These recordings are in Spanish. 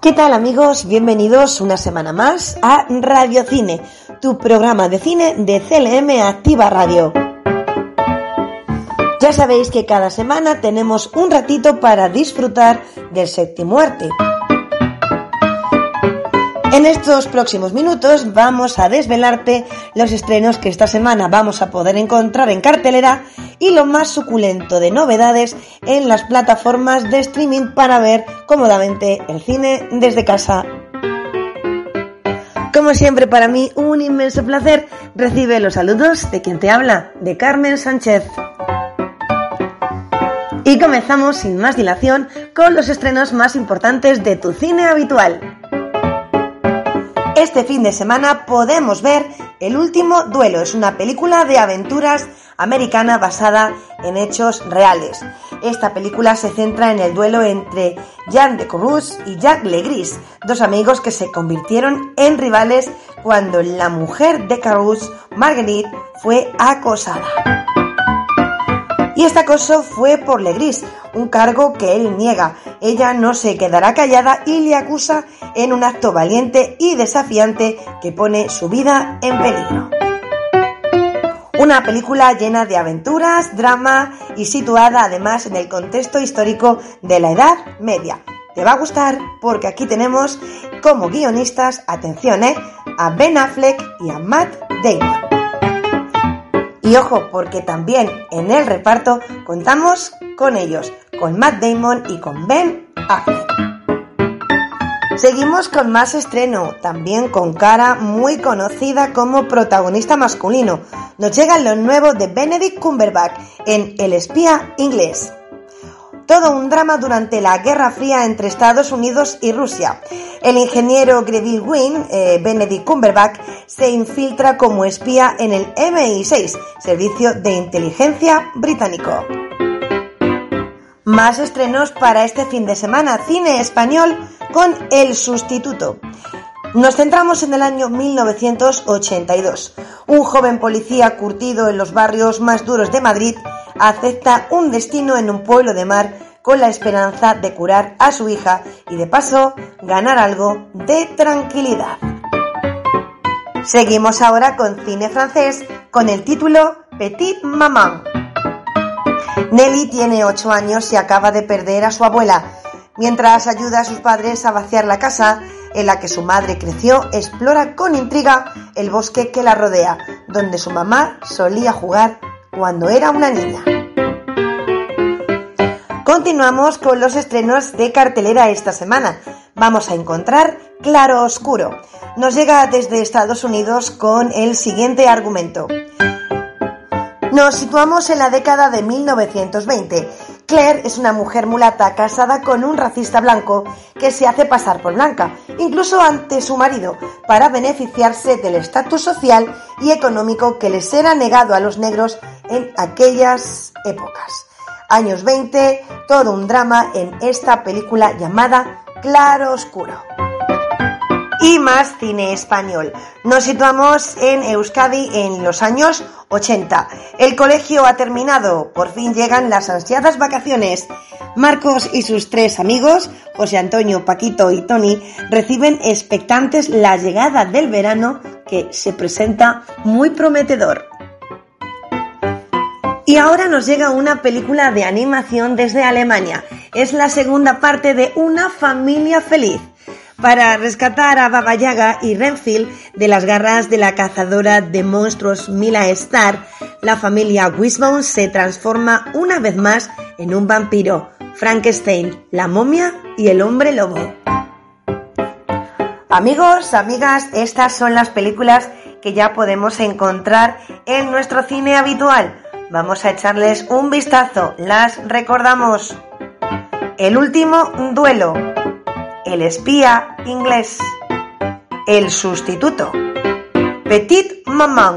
¿Qué tal amigos? Bienvenidos una semana más a Radio Cine, tu programa de cine de CLM Activa Radio. Ya sabéis que cada semana tenemos un ratito para disfrutar del séptimo arte. En estos próximos minutos vamos a desvelarte los estrenos que esta semana vamos a poder encontrar en cartelera y lo más suculento de novedades en las plataformas de streaming para ver cómodamente el cine desde casa. Como siempre para mí un inmenso placer recibe los saludos de quien te habla, de Carmen Sánchez. Y comenzamos sin más dilación con los estrenos más importantes de tu cine habitual. Este fin de semana podemos ver El último duelo. Es una película de aventuras americana basada en hechos reales. Esta película se centra en el duelo entre Jean de Corruz y Jack Legris, dos amigos que se convirtieron en rivales cuando la mujer de Carus, Marguerite, fue acosada. Y este acoso fue por Legris, un cargo que él niega. Ella no se quedará callada y le acusa en un acto valiente y desafiante que pone su vida en peligro. Una película llena de aventuras, drama y situada además en el contexto histórico de la Edad Media. Te va a gustar porque aquí tenemos como guionistas, atención, ¿eh? a Ben Affleck y a Matt Damon. Y ojo, porque también en el reparto contamos con ellos, con Matt Damon y con Ben Affleck. Seguimos con más estreno, también con cara muy conocida como protagonista masculino. Nos llega lo nuevo de Benedict Cumberbatch en El espía inglés todo un drama durante la Guerra Fría entre Estados Unidos y Rusia. El ingeniero Greville Wynne, eh, Benedict Cumberbatch, se infiltra como espía en el MI6, Servicio de Inteligencia Británico. Más estrenos para este fin de semana, cine español con El Sustituto. Nos centramos en el año 1982. Un joven policía curtido en los barrios más duros de Madrid acepta un destino en un pueblo de mar con la esperanza de curar a su hija y de paso ganar algo de tranquilidad. Seguimos ahora con cine francés con el título Petit Maman. Nelly tiene 8 años y acaba de perder a su abuela. Mientras ayuda a sus padres a vaciar la casa en la que su madre creció, explora con intriga el bosque que la rodea, donde su mamá solía jugar cuando era una niña. Continuamos con los estrenos de cartelera esta semana. Vamos a encontrar Claro Oscuro. Nos llega desde Estados Unidos con el siguiente argumento. Nos situamos en la década de 1920. Claire es una mujer mulata casada con un racista blanco que se hace pasar por blanca, incluso ante su marido, para beneficiarse del estatus social y económico que les era negado a los negros en aquellas épocas. Años 20, todo un drama en esta película llamada Claro Oscuro y más cine español. Nos situamos en Euskadi en los años 80. El colegio ha terminado, por fin llegan las ansiadas vacaciones. Marcos y sus tres amigos, José Antonio, Paquito y Tony, reciben expectantes la llegada del verano que se presenta muy prometedor. Y ahora nos llega una película de animación desde Alemania. Es la segunda parte de Una familia feliz para rescatar a Baba Yaga y Renfield de las garras de la cazadora de monstruos Mila Star, la familia Wishbone se transforma una vez más en un vampiro, Frankenstein, la momia y el hombre lobo. Amigos, amigas, estas son las películas que ya podemos encontrar en nuestro cine habitual. Vamos a echarles un vistazo. Las recordamos. El último duelo. El espía inglés. El sustituto. Petit Maman.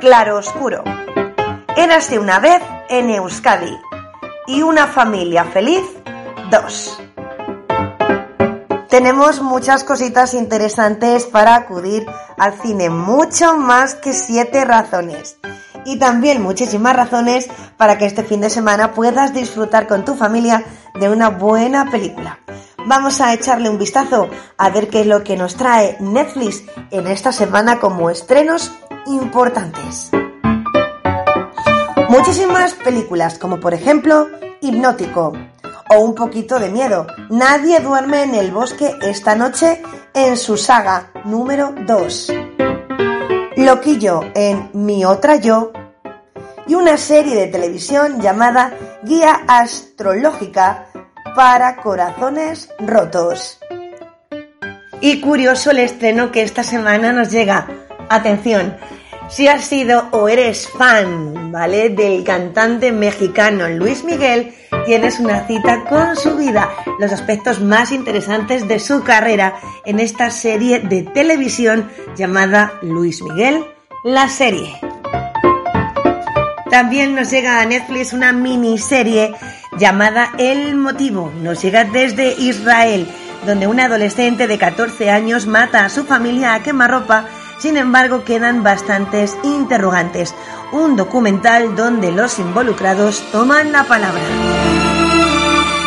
Claro oscuro. Érase una vez en Euskadi. Y una familia feliz. Dos. Tenemos muchas cositas interesantes para acudir al cine, mucho más que siete razones. Y también muchísimas razones para que este fin de semana puedas disfrutar con tu familia de una buena película. Vamos a echarle un vistazo a ver qué es lo que nos trae Netflix en esta semana como estrenos importantes. Muchísimas películas, como por ejemplo Hipnótico o Un poquito de miedo. Nadie duerme en el bosque esta noche en su saga número 2. Loquillo en Mi otra yo y una serie de televisión llamada Guía Astrológica para Corazones Rotos. Y curioso el estreno que esta semana nos llega. Atención, si has sido o eres fan, ¿vale? Del cantante mexicano Luis Miguel, tienes una cita con su vida, los aspectos más interesantes de su carrera en esta serie de televisión llamada Luis Miguel, la serie. También nos llega a Netflix una miniserie llamada El Motivo. Nos llega desde Israel, donde un adolescente de 14 años mata a su familia a quemarropa, sin embargo quedan bastantes interrogantes. Un documental donde los involucrados toman la palabra.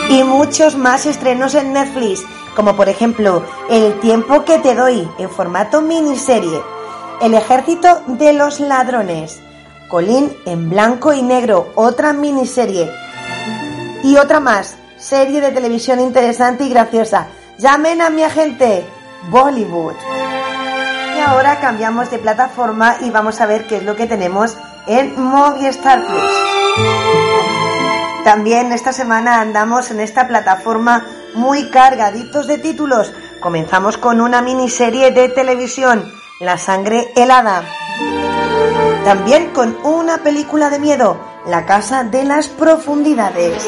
Y muchos más estrenos en Netflix, como por ejemplo El tiempo que te doy en formato miniserie, El ejército de los ladrones, Colín en blanco y negro, otra miniserie, y otra más, serie de televisión interesante y graciosa. Llamen a mi agente, Bollywood. Y ahora cambiamos de plataforma y vamos a ver qué es lo que tenemos en Movistar Plus. También esta semana andamos en esta plataforma muy cargaditos de títulos. Comenzamos con una miniserie de televisión, La sangre helada. También con una película de miedo, La casa de las profundidades.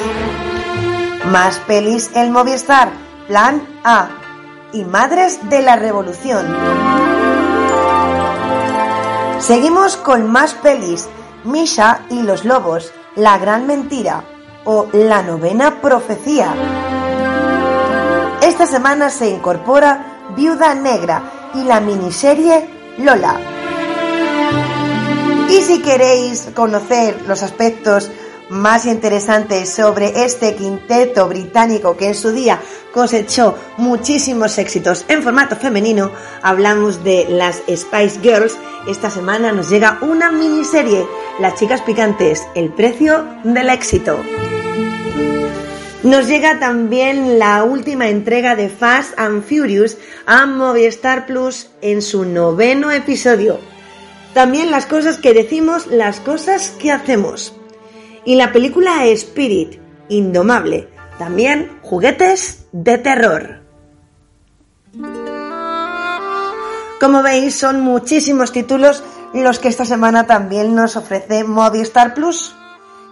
Más pelis El Movistar, Plan A y Madres de la Revolución. Seguimos con más pelis, Misha y los Lobos, La Gran Mentira o La Novena Profecía. Esta semana se incorpora Viuda Negra y la miniserie Lola. Y si queréis conocer los aspectos más interesantes sobre este quinteto británico que en su día cosechó muchísimos éxitos en formato femenino, hablamos de las Spice Girls. Esta semana nos llega una miniserie, Las chicas picantes, el precio del éxito. Nos llega también la última entrega de Fast and Furious a Movistar Plus en su noveno episodio. También las cosas que decimos, las cosas que hacemos. Y la película Spirit, Indomable. También juguetes de terror. Como veis, son muchísimos títulos los que esta semana también nos ofrece Movistar Plus.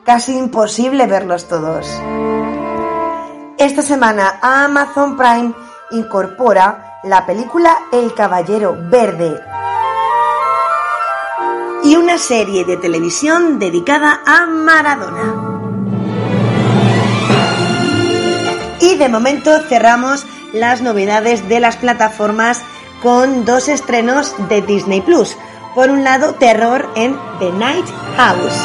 Casi imposible verlos todos. Esta semana Amazon Prime incorpora la película El Caballero Verde y una serie de televisión dedicada a Maradona. Y de momento cerramos las novedades de las plataformas con dos estrenos de Disney Plus. Por un lado, terror en The Night House.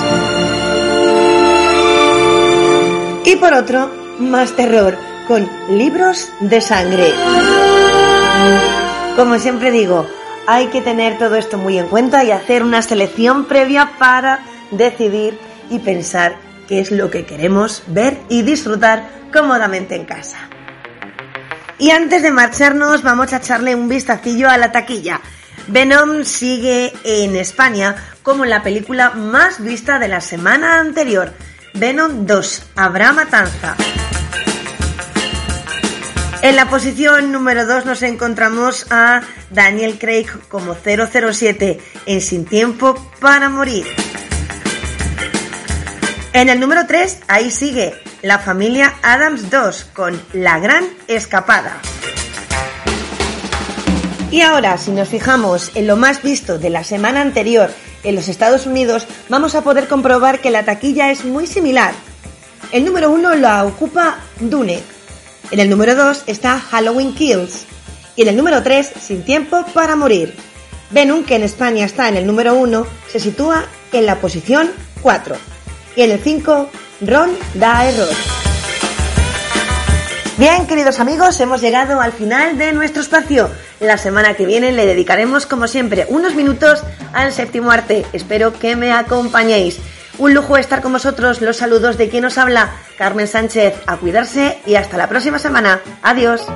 Y por otro, más terror con libros de sangre. Como siempre digo, hay que tener todo esto muy en cuenta y hacer una selección previa para decidir y pensar qué es lo que queremos ver y disfrutar cómodamente en casa. Y antes de marcharnos vamos a echarle un vistacillo a la taquilla. Venom sigue en España como la película más vista de la semana anterior. Venom 2, Habrá Matanza. En la posición número 2 nos encontramos a Daniel Craig como 007 en Sin Tiempo para Morir. En el número 3, ahí sigue la familia Adams 2 con La Gran Escapada. Y ahora, si nos fijamos en lo más visto de la semana anterior en los Estados Unidos, vamos a poder comprobar que la taquilla es muy similar. El número 1 la ocupa Dune en el número 2 está Halloween Kills. Y en el número 3, Sin Tiempo para Morir. Venom, que en España está en el número 1, se sitúa en la posición 4. Y en el 5, Ron da error. Bien, queridos amigos, hemos llegado al final de nuestro espacio. La semana que viene le dedicaremos, como siempre, unos minutos al séptimo arte. Espero que me acompañéis. Un lujo estar con vosotros. Los saludos de quien os habla, Carmen Sánchez. A cuidarse y hasta la próxima semana. Adiós.